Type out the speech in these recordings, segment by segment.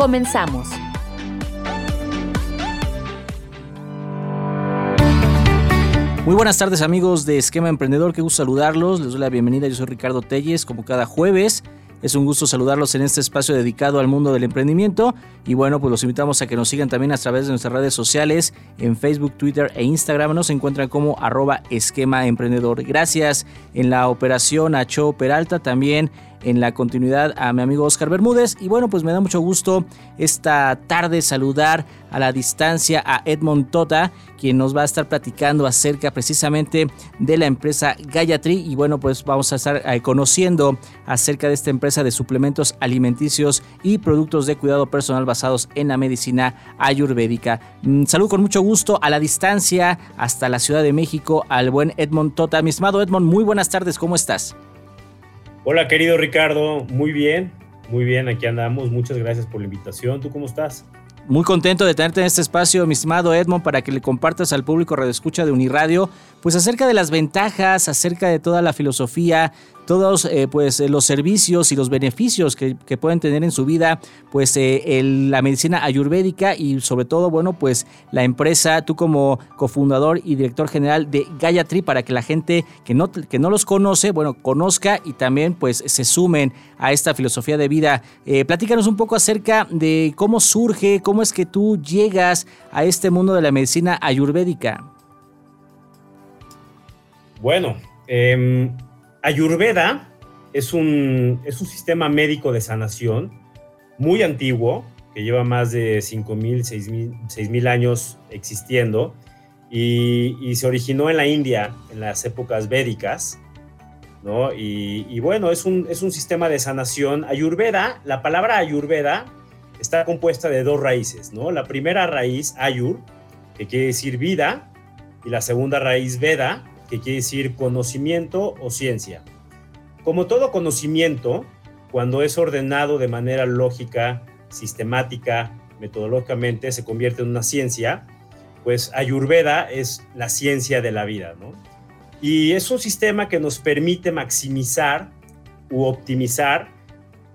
Comenzamos. Muy buenas tardes amigos de Esquema Emprendedor, qué gusto saludarlos, les doy la bienvenida, yo soy Ricardo Telles, como cada jueves. Es un gusto saludarlos en este espacio dedicado al mundo del emprendimiento y bueno, pues los invitamos a que nos sigan también a través de nuestras redes sociales en Facebook, Twitter e Instagram. Nos encuentran como arroba esquema emprendedor. Gracias en la operación a Cho Peralta, también en la continuidad a mi amigo Oscar Bermúdez. Y bueno, pues me da mucho gusto esta tarde saludar a la distancia a Edmond Tota, quien nos va a estar platicando acerca precisamente de la empresa Gayatri. Y bueno, pues vamos a estar eh, conociendo acerca de esta empresa de suplementos alimenticios y productos de cuidado personal basados en la medicina ayurvédica. Mm, Salud con mucho gusto a la distancia hasta la Ciudad de México al buen Edmond Tota. Mi estimado Edmond, muy buenas tardes, ¿cómo estás? Hola querido Ricardo, muy bien, muy bien, aquí andamos, muchas gracias por la invitación, ¿tú cómo estás? Muy contento de tenerte en este espacio, mi estimado Edmond, para que le compartas al público Escucha de Uniradio, pues acerca de las ventajas, acerca de toda la filosofía, todos eh, pues eh, los servicios y los beneficios que, pueden tener en su vida pues eh, la medicina ayurvédica y sobre todo bueno pues la empresa tú como cofundador y director general de Gayatri para que la gente que no, que no los conoce bueno conozca y también pues se sumen a esta filosofía de vida. Platícanos un poco acerca de cómo surge cómo es que tú llegas a este mundo de la medicina ayurvédica. Bueno eh, Ayurveda es un, es un sistema médico de sanación muy antiguo, que lleva más de 5.000, 6.000 años existiendo, y, se originó en la India en las épocas védicas, ¿no? Y, bueno, es un, es un sistema de sanación. Ayurveda, la palabra Ayurveda está compuesta de dos raíces, ¿no? La primera raíz, Ayur, que quiere decir vida, y la segunda raíz, Veda, que quiere decir conocimiento o ciencia. Como todo conocimiento, cuando es ordenado de manera lógica, sistemática, metodológicamente, se convierte en una ciencia, pues Ayurveda es la ciencia de la vida, ¿no? Y es un sistema que nos permite maximizar u optimizar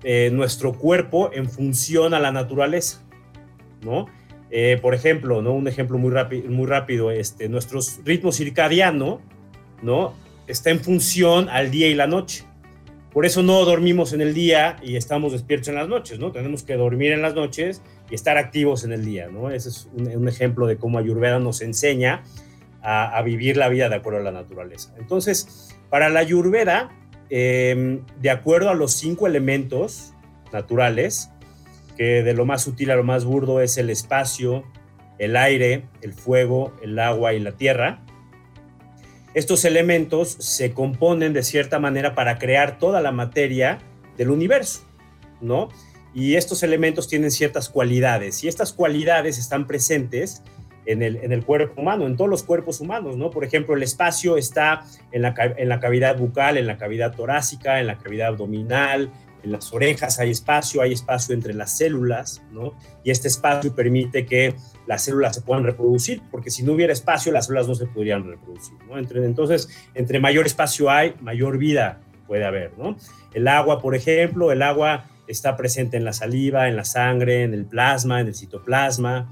eh, nuestro cuerpo en función a la naturaleza, ¿no? Eh, por ejemplo, ¿no? Un ejemplo muy, muy rápido, este, nuestro ritmo circadiano ¿no? Está en función al día y la noche. Por eso no dormimos en el día y estamos despiertos en las noches, ¿no? Tenemos que dormir en las noches y estar activos en el día, ¿no? Ese es un, ejemplo de cómo Ayurveda nos enseña a, vivir la vida de acuerdo a la naturaleza. Entonces, para la Ayurveda, em, de acuerdo a los cinco elementos naturales, que de lo más sutil a lo más burdo es el espacio, el aire, el fuego, el agua y la tierra, estos elementos se componen de cierta manera para crear toda la materia del universo, ¿no? Y estos elementos tienen ciertas cualidades y estas cualidades están presentes en el, en el cuerpo humano, en todos los cuerpos humanos, ¿no? Por ejemplo, el espacio está en la, en la cavidad bucal, en la cavidad torácica, en la cavidad abdominal, en las orejas hay espacio, hay espacio entre las células, ¿no? Y este espacio permite que las células se puedan reproducir, porque si no hubiera espacio, las células no se podrían reproducir, ¿no? Entonces, entre mayor espacio hay, mayor vida puede haber, ¿no? El agua, por ejemplo, el agua está presente en la saliva, en la sangre, en el plasma, en el citoplasma.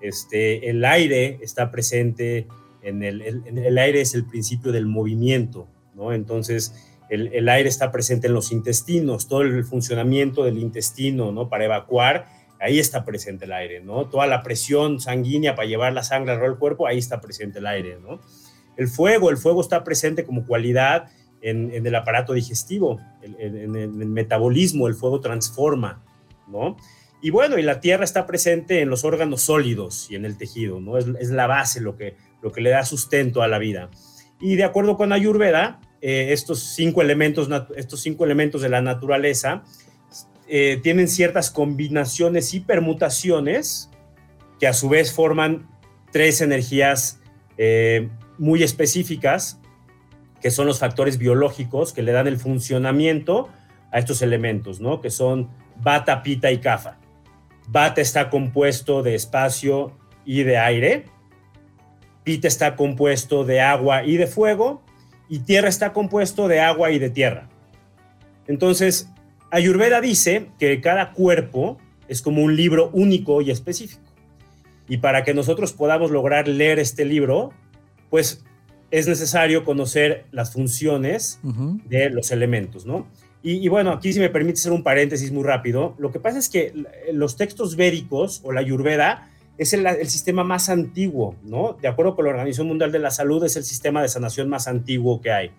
Este, el aire está presente en el, el, el aire es el principio del movimiento, ¿no? Entonces, el, aire está presente en los intestinos, todo el funcionamiento del intestino, ¿no? Para evacuar, ahí está presente el aire, ¿no? Toda la presión sanguínea para llevar la sangre al cuerpo, ahí está presente el aire, ¿no? El fuego, el fuego está presente como cualidad en, el aparato digestivo, en, el metabolismo, el fuego transforma, ¿no? Y bueno, y la tierra está presente en los órganos sólidos y en el tejido, ¿no? Es, la base, lo que, lo que le da sustento a la vida. Y de acuerdo con Ayurveda, eh, estos, cinco elementos, estos cinco elementos de la naturaleza eh, tienen ciertas combinaciones y permutaciones que a su vez forman tres energías eh, muy específicas, que son los factores biológicos que le dan el funcionamiento a estos elementos, ¿no? Que son bata, pita y kafa. Bata está compuesto de espacio y de aire. Pita está compuesto de agua y de fuego. Y tierra está compuesto de agua y de tierra. Entonces, Ayurveda dice que cada cuerpo es como un libro único y específico. Y para que nosotros podamos lograr leer este libro, pues es necesario conocer las funciones de los elementos, ¿no? Y, bueno, aquí si me permite hacer un paréntesis muy rápido, lo que pasa es que los textos védicos o la Ayurveda es el, sistema más antiguo, ¿no? De acuerdo con la Organización Mundial de la Salud, es el sistema de sanación más antiguo que hay.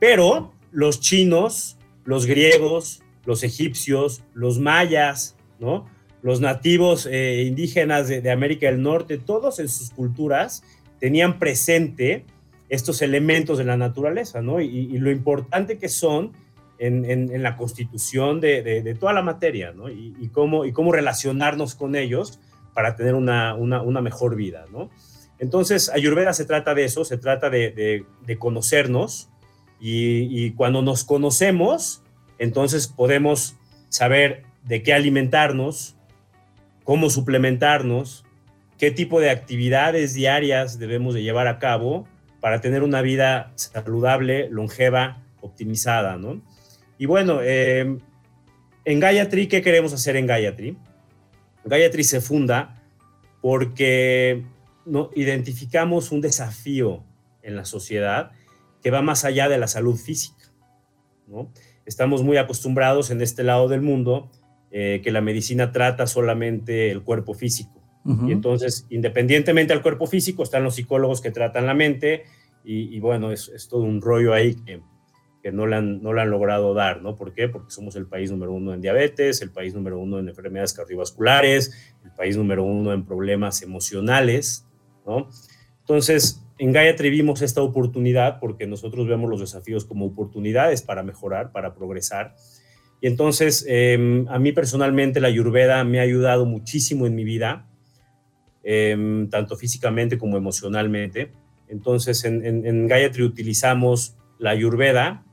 Pero los chinos, los griegos, los egipcios, los mayas, ¿no? Los nativos eh, indígenas de, América del Norte, todos en sus culturas tenían presente estos elementos de la naturaleza, ¿no? Y, lo importante que son en, la constitución de, toda la materia, ¿no? Y cómo relacionarnos con ellos para tener una, una, mejor vida, ¿no? Entonces, Ayurveda se trata de eso, se trata de, conocernos y, cuando nos conocemos, entonces podemos saber de qué alimentarnos, cómo suplementarnos, qué tipo de actividades diarias debemos de llevar a cabo para tener una vida saludable, longeva, optimizada, ¿no? Y bueno, eh, en Gayatri, ¿qué queremos hacer en Gayatri? Gayatri se funda porque ¿no? identificamos un desafío en la sociedad que va más allá de la salud física, ¿no? estamos muy acostumbrados en este lado del mundo eh, que la medicina trata solamente el cuerpo físico. Y entonces, independientemente del cuerpo físico, están los psicólogos que tratan la mente y, bueno, es, es, todo un rollo ahí que, que no, le han, no le han logrado dar, ¿no? ¿Por qué? Porque somos el país número uno en diabetes, el país número uno en enfermedades cardiovasculares, el país número uno en problemas emocionales, ¿no? Entonces, en Gaia vimos esta oportunidad porque nosotros vemos los desafíos como oportunidades para mejorar, para progresar. Y entonces, em, a mí personalmente la Ayurveda me ha ayudado muchísimo en mi vida, em, tanto físicamente como emocionalmente. Entonces, en, en, en Gayatri utilizamos la Ayurveda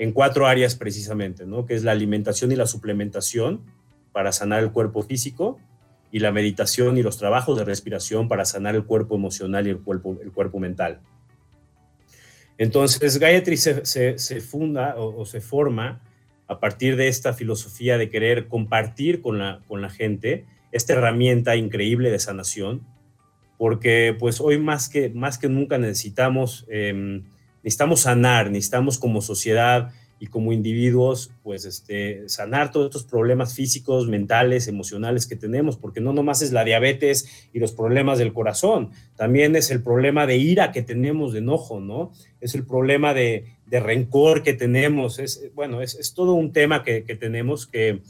en cuatro áreas precisamente, ¿no? Que es la alimentación y la suplementación para sanar el cuerpo físico, y la meditación y los trabajos de respiración para sanar el cuerpo emocional y el cuerpo, el cuerpo mental. Entonces, Gayatri se, se, funda o, se forma a partir de esta filosofía de querer compartir con la, con la gente esta herramienta increíble de sanación, porque pues hoy más que, más que nunca necesitamos, eh, necesitamos sanar, necesitamos como sociedad y como individuos, pues este, sanar todos estos problemas físicos, mentales, emocionales que tenemos, porque no nomás es la diabetes y los problemas del corazón, también es el problema de ira que tenemos, de enojo, ¿no? Es el problema de, rencor que tenemos, es, bueno, es, todo un tema que, tenemos que,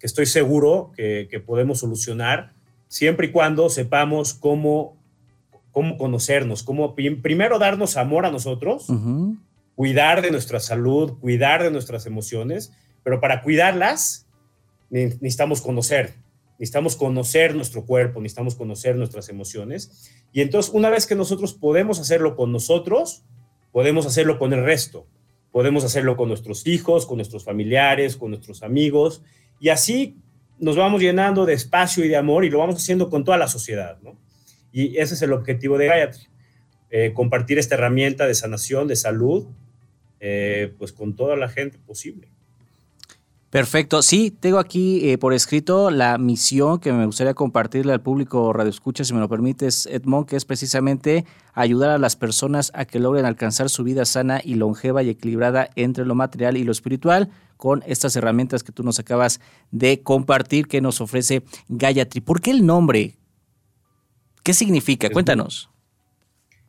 estoy seguro que, podemos solucionar siempre y cuando sepamos cómo, cómo conocernos, cómo primero darnos amor a nosotros cuidar de nuestra salud, cuidar de nuestras emociones, pero para cuidarlas necesitamos conocer, necesitamos conocer nuestro cuerpo, necesitamos conocer nuestras emociones. Y entonces, una vez que nosotros podemos hacerlo con nosotros, podemos hacerlo con el resto. Podemos hacerlo con nuestros hijos, con nuestros familiares, con nuestros amigos. Y así nos vamos llenando de espacio y de amor y lo vamos haciendo con toda la sociedad. ¿no? Y ese es el objetivo de Gayatri. Eh, compartir esta herramienta de sanación, de salud, eh, pues con toda la gente posible. Perfecto. Sí, tengo aquí eh, por escrito la misión que me gustaría compartirle al público Radio Escucha, si me lo permites, Edmond, que es precisamente ayudar a las personas a que logren alcanzar su vida sana y longeva y equilibrada entre lo material y lo espiritual con estas herramientas que tú nos acabas de compartir que nos ofrece Gayatri. ¿Por qué el nombre? ¿Qué significa? Cuéntanos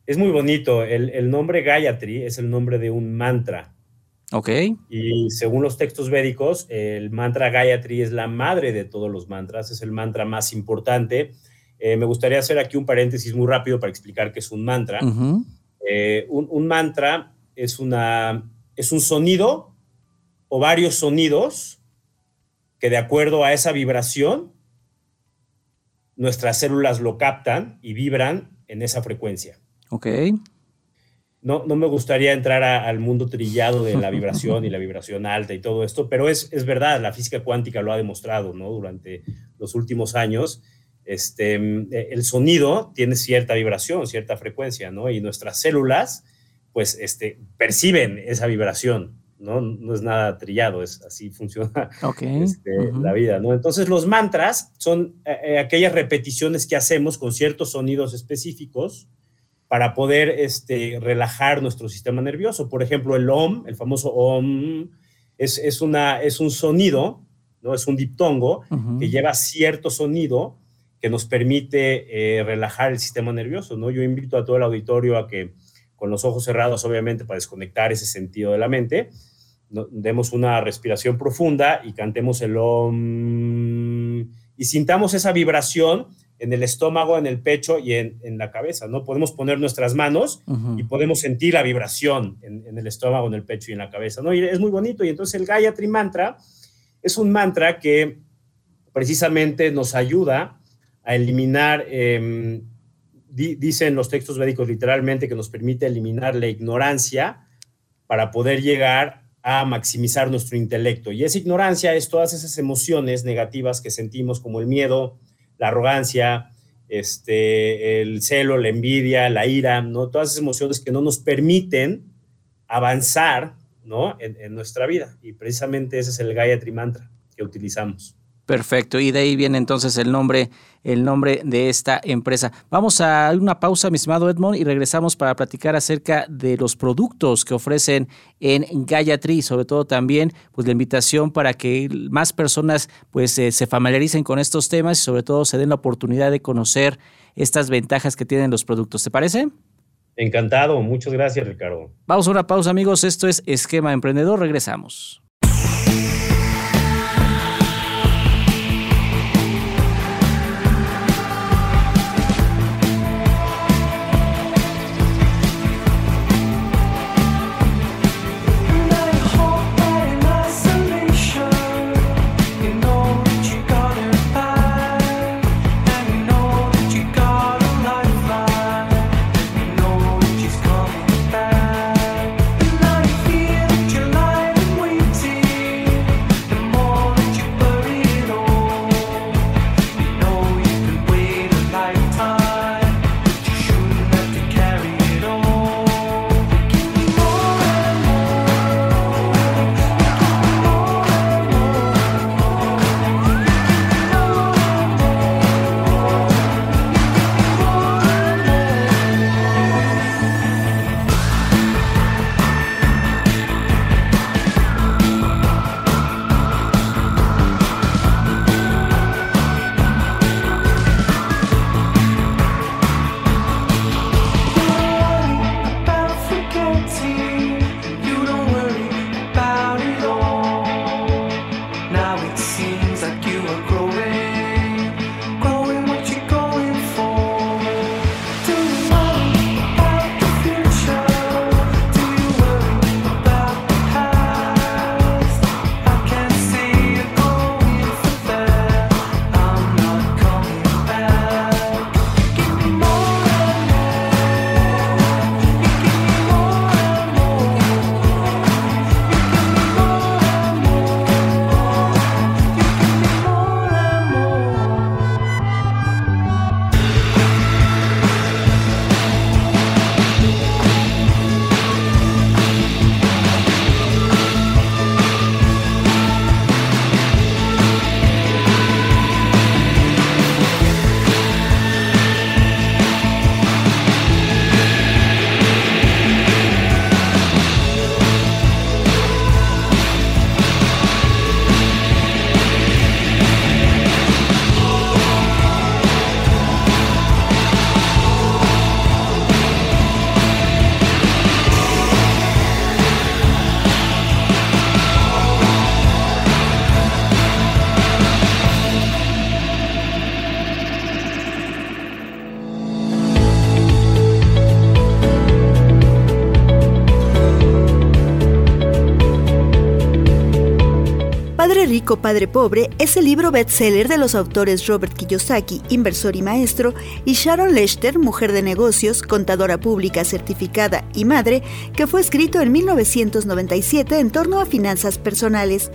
es muy bonito. El, nombre Gayatri es el nombre de un mantra. Ok. Y según los textos védicos, el mantra Gayatri es la madre de todos los mantras, es el mantra más importante. Eh, me gustaría hacer aquí un paréntesis muy rápido para explicar qué es un mantra. Eh, un, mantra es, una, es un sonido o varios sonidos que de acuerdo a esa vibración, nuestras células lo captan y vibran en esa frecuencia. Ok. No, no me gustaría entrar al mundo trillado de la vibración y la vibración alta y todo esto, pero es, es verdad, la física cuántica lo ha demostrado ¿no? durante los últimos años. Este, el sonido tiene cierta vibración, cierta frecuencia, ¿no? Y nuestras células, pues, este, perciben esa vibración, ¿no? No es nada trillado, es así funciona este, la vida, ¿no? Entonces los mantras son eh, eh, aquellas repeticiones que hacemos con ciertos sonidos específicos para poder este, relajar nuestro sistema nervioso. Por ejemplo, el OM, el famoso OM, es, es, una, es un sonido, ¿no? Es un diptongo que lleva cierto sonido que nos permite eh, relajar el sistema nervioso, ¿no? Yo invito a todo el auditorio a que con los ojos cerrados, obviamente, para desconectar ese sentido de la mente, demos una respiración profunda y cantemos el om y sintamos esa vibración en el estómago, en el pecho y en, la cabeza, ¿no? Podemos poner nuestras manos y podemos sentir la vibración en, el estómago, en el pecho y en la cabeza, ¿no? Y es muy bonito. Y entonces el Gayatri Mantra es un mantra que precisamente nos ayuda a eliminar, em, dicen los textos médicos literalmente que nos permite eliminar la ignorancia para poder llegar a maximizar nuestro intelecto. Y esa ignorancia es todas esas emociones negativas que sentimos como el miedo, la arrogancia, este, el celo, la envidia, la ira, ¿no? Todas esas emociones que no nos permiten avanzar, ¿no? En, en nuestra vida. Y precisamente ese es el Gayatri Mantra que utilizamos. Perfecto, y de ahí viene entonces el nombre, el nombre de esta empresa. Vamos a una pausa, mi estimado Edmond, y regresamos para platicar acerca de los productos que ofrecen en Gayatri sobre todo también pues la invitación para que más personas pues eh, se familiaricen con estos temas y sobre todo se den la oportunidad de conocer estas ventajas que tienen los productos. ¿Te parece? Encantado, muchas gracias Ricardo. Vamos a una pausa amigos, esto es Esquema Emprendedor, regresamos. Rico, Padre Pobre es el libro bestseller de los autores Robert Kiyosaki, inversor y maestro, y Sharon Lester, mujer de negocios, contadora pública certificada y madre, que fue escrito en 1997 en torno a finanzas personales.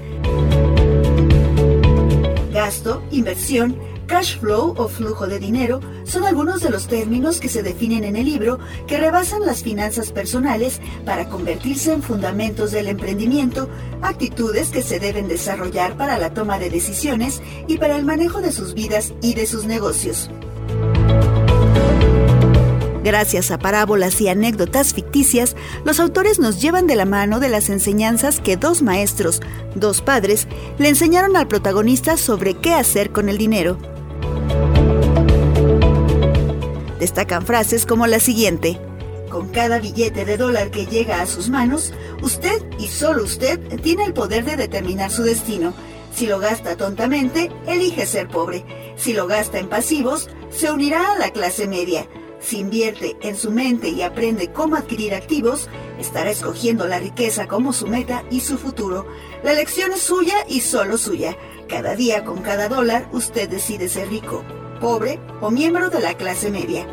Gasto, inversión, Cash flow o flujo de dinero son algunos de los términos que se definen en el libro que rebasan las finanzas personales para convertirse en fundamentos del emprendimiento, actitudes que se deben desarrollar para la toma de decisiones y para el manejo de sus vidas y de sus negocios. Gracias a parábolas y anécdotas ficticias, los autores nos llevan de la mano de las enseñanzas que dos maestros, dos padres, le enseñaron al protagonista sobre qué hacer con el dinero. Destacan frases como la siguiente. Con cada billete de dólar que llega a sus manos, usted y solo usted tiene el poder de determinar su destino. Si lo gasta tontamente, elige ser pobre. Si lo gasta en pasivos, se unirá a la clase media. Si invierte en su mente y aprende cómo adquirir activos, estará escogiendo la riqueza como su meta y su futuro. La elección es suya y solo suya. Cada día con cada dólar usted decide ser rico pobre o miembro de la clase media.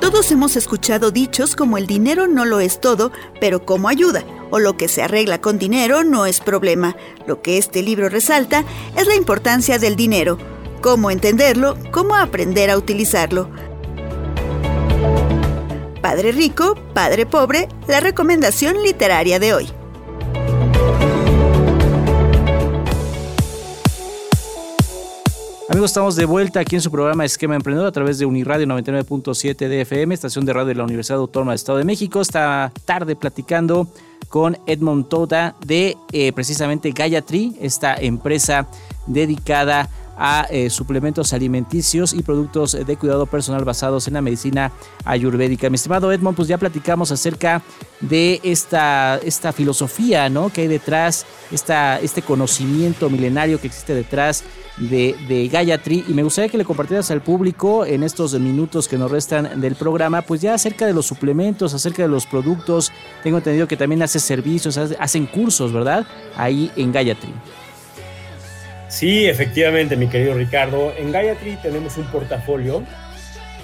Todos hemos escuchado dichos como el dinero no lo es todo, pero como ayuda, o lo que se arregla con dinero no es problema. Lo que este libro resalta es la importancia del dinero, cómo entenderlo, cómo aprender a utilizarlo. Padre rico, padre pobre, la recomendación literaria de hoy. Amigos, estamos de vuelta aquí en su programa Esquema Emprendedor a través de Uniradio 99.7 DFM, estación de radio de la Universidad Autónoma del Estado de México. Esta tarde platicando con Edmond Toda de eh, precisamente Gayatri, esta empresa dedicada a eh, suplementos alimenticios y productos de cuidado personal basados en la medicina ayurvédica. Mi estimado Edmond, pues ya platicamos acerca de esta, esta filosofía ¿no? que hay detrás, esta, este conocimiento milenario que existe detrás de, de Gayatri y me gustaría que le compartieras al público en estos minutos que nos restan del programa, pues ya acerca de los suplementos, acerca de los productos. Tengo entendido que también hace servicios, hacen cursos, ¿verdad? Ahí en Gayatri. Sí, efectivamente, mi querido Ricardo. En Gayatri tenemos un portafolio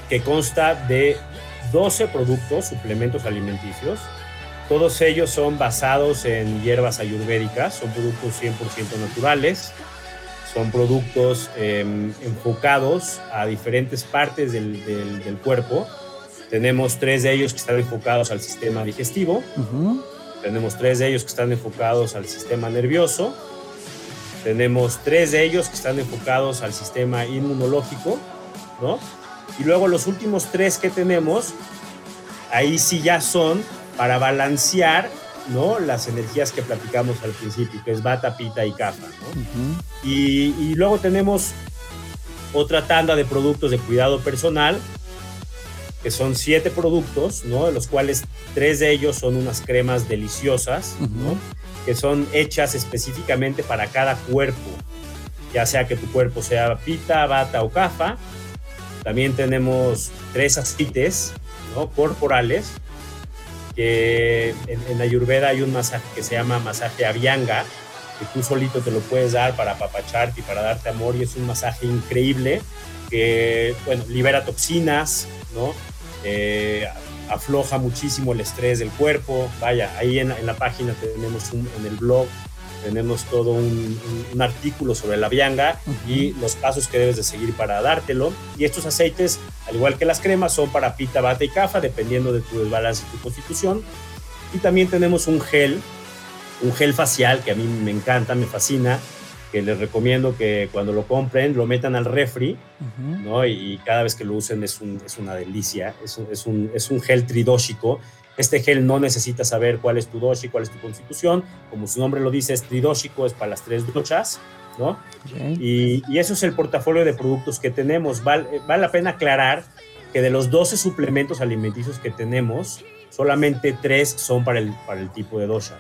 que consta de 12 productos, suplementos alimenticios. Todos ellos son basados en hierbas ayurvédicas, son productos 100% naturales, son productos em, enfocados a diferentes partes del, cuerpo. Tenemos tres de ellos que están enfocados al sistema digestivo. Tenemos tres de ellos que están enfocados al sistema nervioso. Tenemos tres de ellos que están enfocados al sistema inmunológico, ¿no? Y luego los últimos tres que tenemos, ahí sí ya son para balancear ¿no? Las energías que platicamos al principio, que es bata, pita y kapha, y, luego tenemos otra tanda de productos de cuidado personal, que son siete productos, ¿no? De los cuales tres de ellos son unas cremas deliciosas, Que son hechas específicamente para cada cuerpo, ya sea que tu cuerpo sea pita, bata o kapha. También tenemos tres aceites, ¿no? Corporales, que en, en Ayurveda hay un masaje que se llama masaje Avianga, que tú solito te lo puedes dar para apapacharte y para darte amor y es un masaje increíble que, bueno, libera toxinas, ¿no? Eh, afloja muchísimo el estrés del cuerpo. Vaya, ahí en, la página tenemos un, en el blog tenemos todo un, artículo sobre la vianga y los pasos que debes de seguir para dártelo. Y estos aceites, al igual que las cremas, son para pita, bata y cafa, dependiendo de tu desbalance y tu constitución. Y también tenemos un gel, un gel facial que a mí me encanta, me fascina, que les recomiendo que cuando lo compren lo metan al refri, ¿no? Y, cada vez que lo usen es, es una delicia. Es un, es un, es un gel tridóxico este gel no necesita saber cuál es tu doshi, cuál es tu constitución. Como su nombre lo dice, es tridóxico, es para las tres doshas, ¿no? Y, eso es el portafolio de productos que tenemos. Vale, vale la pena aclarar que de los 12 suplementos alimenticios que tenemos, solamente tres son para el, para el tipo de dosha.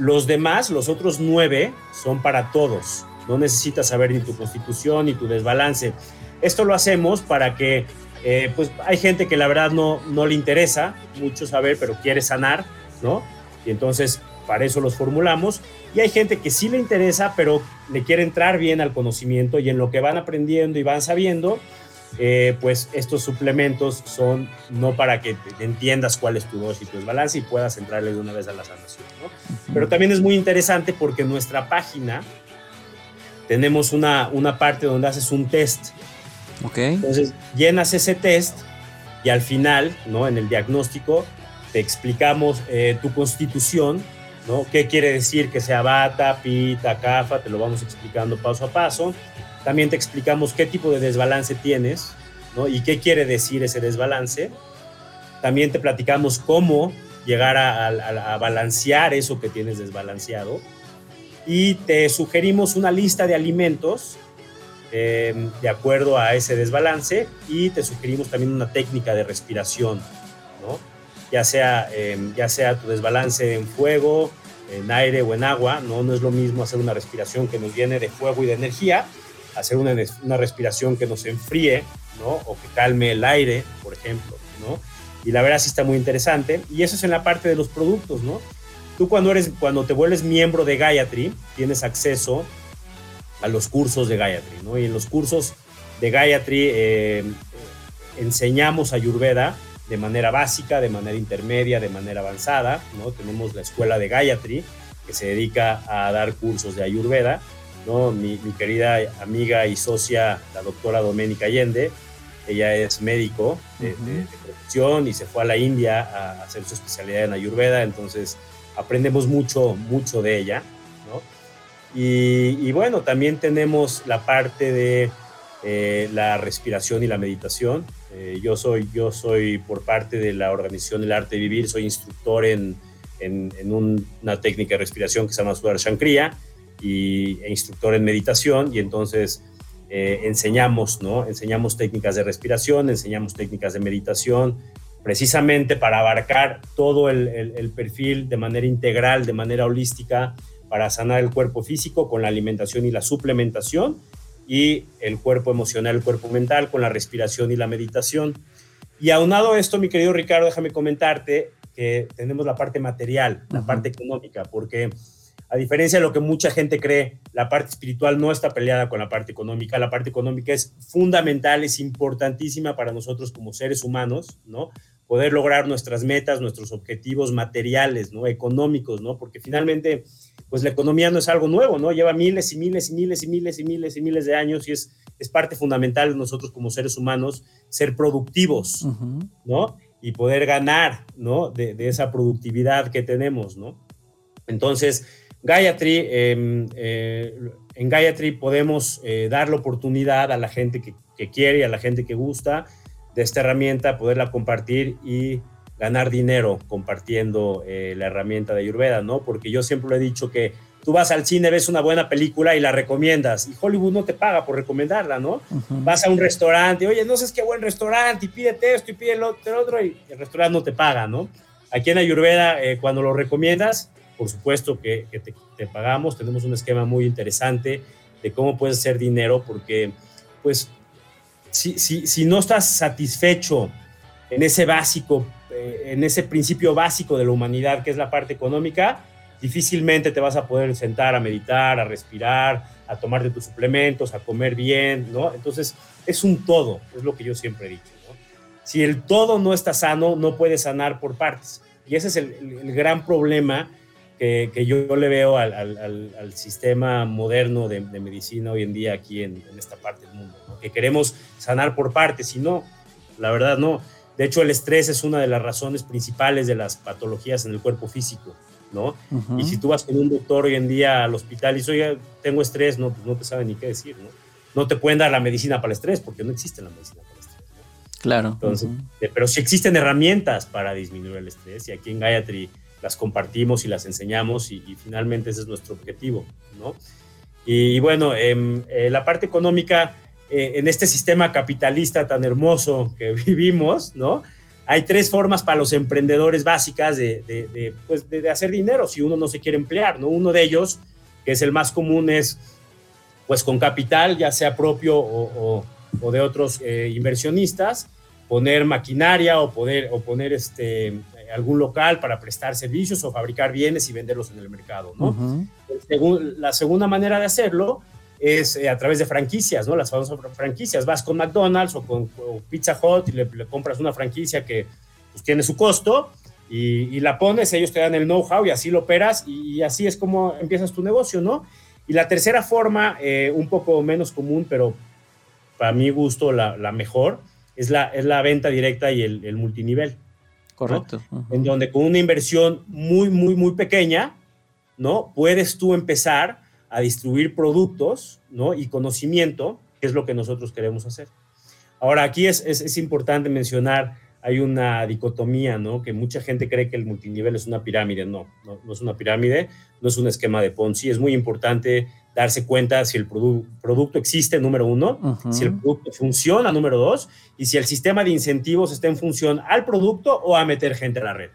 Los demás, los otros nueve, son para todos. No necesitas saber ni tu constitución ni tu desbalance. Esto lo hacemos para que eh, pues hay gente que la verdad no, no le interesa mucho saber, pero quiere sanar, ¿no? Y entonces para eso los formulamos. Y hay gente que sí le interesa, pero le quiere entrar bien al conocimiento y en lo que van aprendiendo y van sabiendo, eh, pues estos suplementos son no para que entiendas cuál es tu dosis y tu desbalance y puedas entrarle de una vez a la sanación. Pero también es muy interesante porque en nuestra página tenemos una, una parte donde haces un test. Okay. Entonces llenas ese test y al final, ¿no? en el diagnóstico, te explicamos eh, tu constitución, ¿no? ¿Qué quiere decir que sea bata, pita, cafa? Te lo vamos explicando paso a paso. También te explicamos qué tipo de desbalance tienes, ¿no? Y qué quiere decir ese desbalance. También te platicamos cómo llegar a, balancear eso que tienes desbalanceado. Y te sugerimos una lista de alimentos eh, de acuerdo a ese desbalance y te sugerimos también una técnica de respiración, ¿no? ya sea, em, ya sea tu desbalance en fuego, en aire o en agua, ¿no? no es lo mismo hacer una respiración que nos viene de fuego y de energía, hacer una, una respiración que nos enfríe, ¿no? O que calme el aire, por ejemplo, ¿no? Y la verdad sí está muy interesante. Y eso es en la parte de los productos, ¿no? Tú cuando, eres, cuando te vuelves miembro de Gayatri, tienes acceso a los cursos de Gayatri, ¿no? Y en los cursos de Gayatri eh, enseñamos Ayurveda de manera básica, de manera intermedia, de manera avanzada. ¿no? Tenemos la escuela de Gayatri, que se dedica a dar cursos de Ayurveda. ¿No? Mi, querida amiga y socia, la doctora Doménica Allende, ella es médico de, profesión y se fue a la India a hacer su especialidad en Ayurveda, entonces aprendemos mucho, mucho de ella. ¿no? y bueno, también tenemos la parte de eh, la respiración y la meditación. Eh, yo, soy, yo soy por parte de la organización El Arte de Vivir, soy instructor en, en, una técnica de respiración que se llama Sudar Shankriya y, e instructor en meditación y entonces eh, enseñamos, ¿no? Enseñamos técnicas de respiración, enseñamos técnicas de meditación, precisamente para abarcar todo el, el perfil de manera integral, de manera holística, para sanar el cuerpo físico con la alimentación y la suplementación y el cuerpo emocional, el cuerpo mental, con la respiración y la meditación. Y aunado a esto, mi querido Ricardo, déjame comentarte que tenemos la parte material, la parte económica, porque a diferencia de lo que mucha gente cree, la parte espiritual no está peleada con la parte económica. La parte económica es fundamental, es importantísima para nosotros como seres humanos, ¿no? Poder lograr nuestras metas, nuestros objetivos materiales, ¿no? Económicos, ¿no? Porque finalmente pues la economía no es algo nuevo, ¿no? Lleva miles y miles y miles y miles y miles y miles de años y es, es parte fundamental de nosotros como seres humanos ser productivos, ¿no? Y poder ganar, ¿no? De, esa productividad que tenemos, ¿no? Entonces, Gayatri, em, eh, en Gayatri podemos eh, dar la oportunidad a la gente que, que quiere y a la gente que gusta de esta herramienta, poderla compartir y ganar dinero compartiendo eh, la herramienta de Ayurveda, ¿no? Porque yo siempre lo he dicho que tú vas al cine, ves una buena película y la recomiendas, y Hollywood no te paga por recomendarla, ¿no? Vas a un restaurante, oye, no sé qué buen restaurante, y pídete esto y pide el otro, y el restaurante no te paga, ¿no? Aquí en Ayurveda, eh, cuando lo recomiendas, por supuesto que, te, pagamos, tenemos un esquema muy interesante de cómo puedes hacer dinero, porque, pues, si, si, si no estás satisfecho en ese básico eh, en ese principio básico de la humanidad, que es la parte económica, difícilmente te vas a poder sentar a meditar, a respirar, a tomar de tus suplementos, a comer bien, ¿no? Entonces, es un todo, es lo que yo siempre he dicho, ¿no? Si el todo no está sano, no puede sanar por partes. Y ese es el, gran problema que, que, yo le veo al, al, sistema moderno de, medicina hoy en día aquí en, en esta parte del mundo, ¿no? que queremos sanar por partes, y no, la verdad no de hecho, el estrés es una de las razones principales de las patologías en el cuerpo físico, ¿no? Y si tú vas con un doctor hoy en día al hospital y dices, oye, tengo estrés, no, pues no te saben ni qué decir, ¿no? No te pueden dar la medicina para el estrés porque no existe la medicina para el estrés. ¿no? Claro. Entonces, eh, pero sí existen herramientas para disminuir el estrés y aquí en Gayatri las compartimos y las enseñamos y, finalmente ese es nuestro objetivo, ¿no? Y, bueno, em, eh, la parte económica eh, en este sistema capitalista tan hermoso que vivimos, ¿no? Hay tres formas para los emprendedores básicas pues, de, hacer dinero si uno no se quiere emplear, ¿no? Uno de ellos, que es el más común, es pues con capital, ya sea propio o, de otros eh, inversionistas, poner maquinaria o, poder, o poner este, algún local para prestar servicios o fabricar bienes y venderlos en el mercado, ¿no? la segunda manera de hacerlo es eh, a través de franquicias, ¿no? Las famosas franquicias. Vas con McDonald's o con Pizza Hut y le, compras una franquicia que pues, tiene su costo y, la pones, ellos te dan el know-how y así lo operas y, así es como empiezas tu negocio, ¿no? Y la tercera forma, eh, un poco menos común, pero para mi gusto la, mejor, es la, es la venta directa y el, multinivel. Correcto. En donde con una inversión muy, muy, muy pequeña, ¿no? Puedes tú empezar a distribuir productos ¿no? y conocimiento, que es lo que nosotros queremos hacer. Ahora, aquí es, es, importante mencionar, hay una dicotomía, ¿no? Que mucha gente cree que el multinivel es una pirámide. No, no, es una pirámide, no es un esquema de Ponzi. Es muy importante darse cuenta si el producto existe, número uno, si el producto funciona, número dos, y si el sistema de incentivos está en función al producto o a meter gente a la red,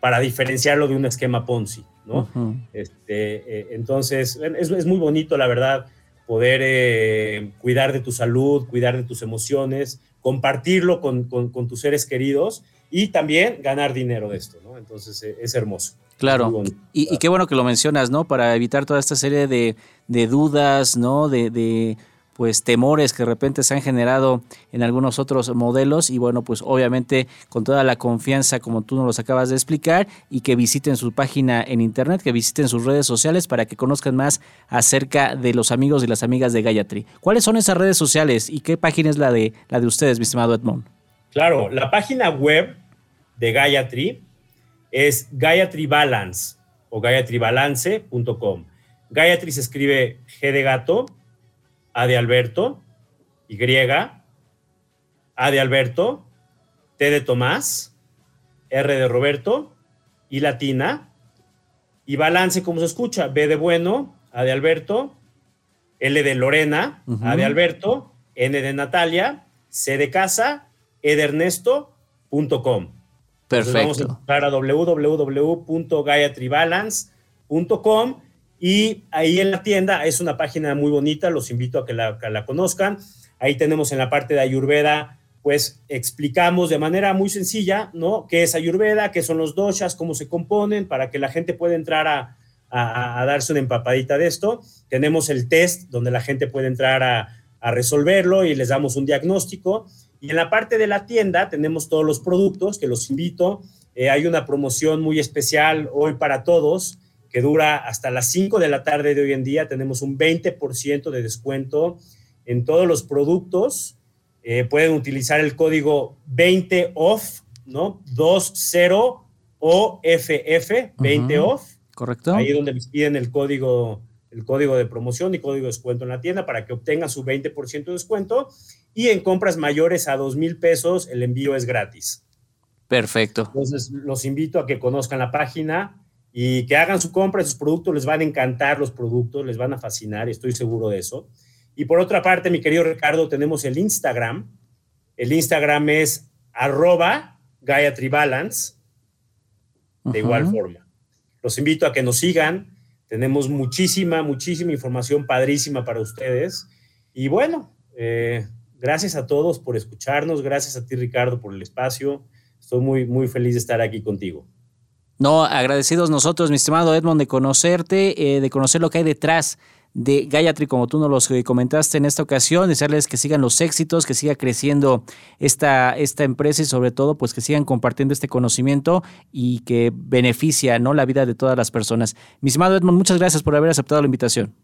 para diferenciarlo de un esquema Ponzi. ¿no? este, eh, entonces, es, es, muy bonito, la verdad, poder eh, cuidar de tu salud, cuidar de tus emociones, compartirlo con, con, tus seres queridos y también ganar dinero de esto, ¿no? Entonces, eh, es hermoso. Claro, y, qué bueno que lo mencionas, ¿no? Para evitar toda esta serie de, de dudas, ¿no? de, de pues temores que de repente se han generado en algunos otros modelos y bueno pues obviamente con toda la confianza como tú nos los acabas de explicar y que visiten su página en internet, que visiten sus redes sociales para que conozcan más acerca de los amigos y las amigas de Gayatri. ¿Cuáles son esas redes sociales y qué página es la de la de ustedes, mi estimado Edmond? Claro, la página web de Gayatri es Gayatri Balance o gayatribalance.com. Gayatri se escribe G de gato, a de Alberto, Y, A de Alberto, T de Tomás, R de Roberto, y latina, y balance como se escucha, B de bueno, A de Alberto, L de Lorena, A de Alberto, N de Natalia, C de casa, E de Ernesto.com. Perfecto. vamos a www.gayatribalance.com y ahí en la tienda es una página muy bonita, los invito a que la, conozcan. Ahí tenemos en la parte de Ayurveda, pues explicamos de manera muy sencilla, ¿no? ¿Qué es Ayurveda? ¿Qué son los doshas? ¿Cómo se componen? Para que la gente pueda entrar a, darse una empapadita de esto. Tenemos el test donde la gente puede entrar a, resolverlo y les damos un diagnóstico. Y en la parte de la tienda tenemos todos los productos que los invito. Eh, hay una promoción muy especial hoy para todos que dura hasta las 5 de la tarde de hoy en día. Tenemos un 20% de descuento en todos los productos. Eh, pueden utilizar el código 20OFF, ¿no? 20OFF, 20OFF. Correcto. Ahí es donde les piden el código, el código de promoción y código de descuento en la tienda para que obtengan su 20% de descuento. Y en compras mayores a 2 mil pesos, el envío es gratis. Perfecto. Entonces, los invito a que conozcan la página y que hagan su compra de sus productos, les van a encantar los productos, les van a fascinar, estoy seguro de eso. Y por otra parte, mi querido Ricardo, tenemos el Instagram. El Instagram es arroba Gayatri Balance, de igual forma. Los invito a que nos sigan. Tenemos muchísima, muchísima información padrísima para ustedes. Y bueno, eh, gracias a todos por escucharnos. Gracias a ti, Ricardo, por el espacio. Estoy muy, muy feliz de estar aquí contigo. No, agradecidos nosotros, mi estimado Edmond, de conocerte, eh, de conocer lo que hay detrás de Gayatri, como tú nos los comentaste en esta ocasión, desearles que sigan los éxitos, que siga creciendo esta, esta empresa y sobre todo pues que sigan compartiendo este conocimiento y que beneficia ¿no? la vida de todas las personas. Mi estimado Edmond, muchas gracias por haber aceptado la invitación.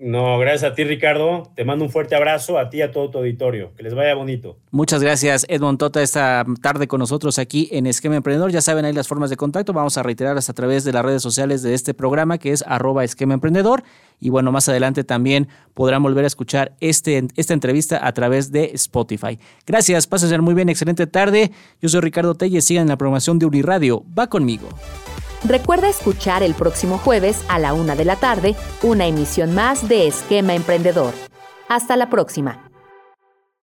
No, gracias a ti, Ricardo. Te mando un fuerte abrazo a ti y a todo tu auditorio. Que les vaya bonito. Muchas gracias, Edmond Tota, esta tarde con nosotros aquí en Esquema Emprendedor. Ya saben ahí las formas de contacto. Vamos a reiterarlas a través de las redes sociales de este programa, que es arroba Esquema Emprendedor. Y bueno, más adelante también podrán volver a escuchar este, esta entrevista a través de Spotify. Gracias, pasen muy bien, excelente tarde. Yo soy Ricardo Telles, sigan la programación de Uniradio. Va conmigo. Recuerda escuchar el próximo jueves a la una de la tarde una emisión más de Esquema Emprendedor. Hasta la próxima.